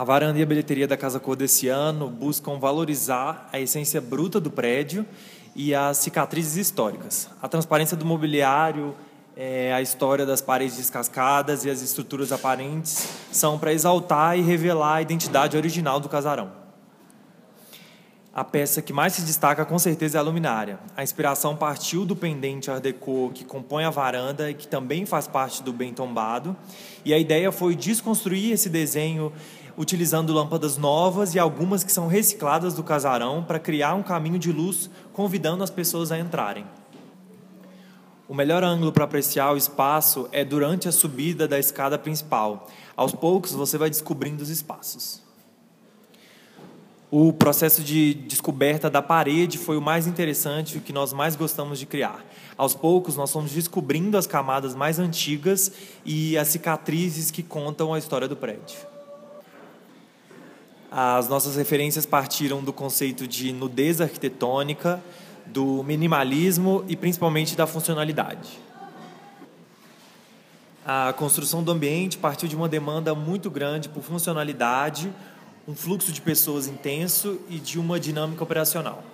A varanda e a bilheteria da Casa Cor desse ano buscam valorizar a essência bruta do prédio e as cicatrizes históricas. A transparência do mobiliário, é, a história das paredes descascadas e as estruturas aparentes são para exaltar e revelar a identidade original do casarão. A peça que mais se destaca com certeza é a luminária. A inspiração partiu do pendente Art Deco que compõe a varanda e que também faz parte do bem tombado. E a ideia foi desconstruir esse desenho utilizando lâmpadas novas e algumas que são recicladas do casarão para criar um caminho de luz convidando as pessoas a entrarem. O melhor ângulo para apreciar o espaço é durante a subida da escada principal. Aos poucos você vai descobrindo os espaços. O processo de descoberta da parede foi o mais interessante, o que nós mais gostamos de criar. Aos poucos, nós fomos descobrindo as camadas mais antigas e as cicatrizes que contam a história do prédio. As nossas referências partiram do conceito de nudez arquitetônica, do minimalismo e principalmente da funcionalidade. A construção do ambiente partiu de uma demanda muito grande por funcionalidade, um fluxo de pessoas intenso e de uma dinâmica operacional.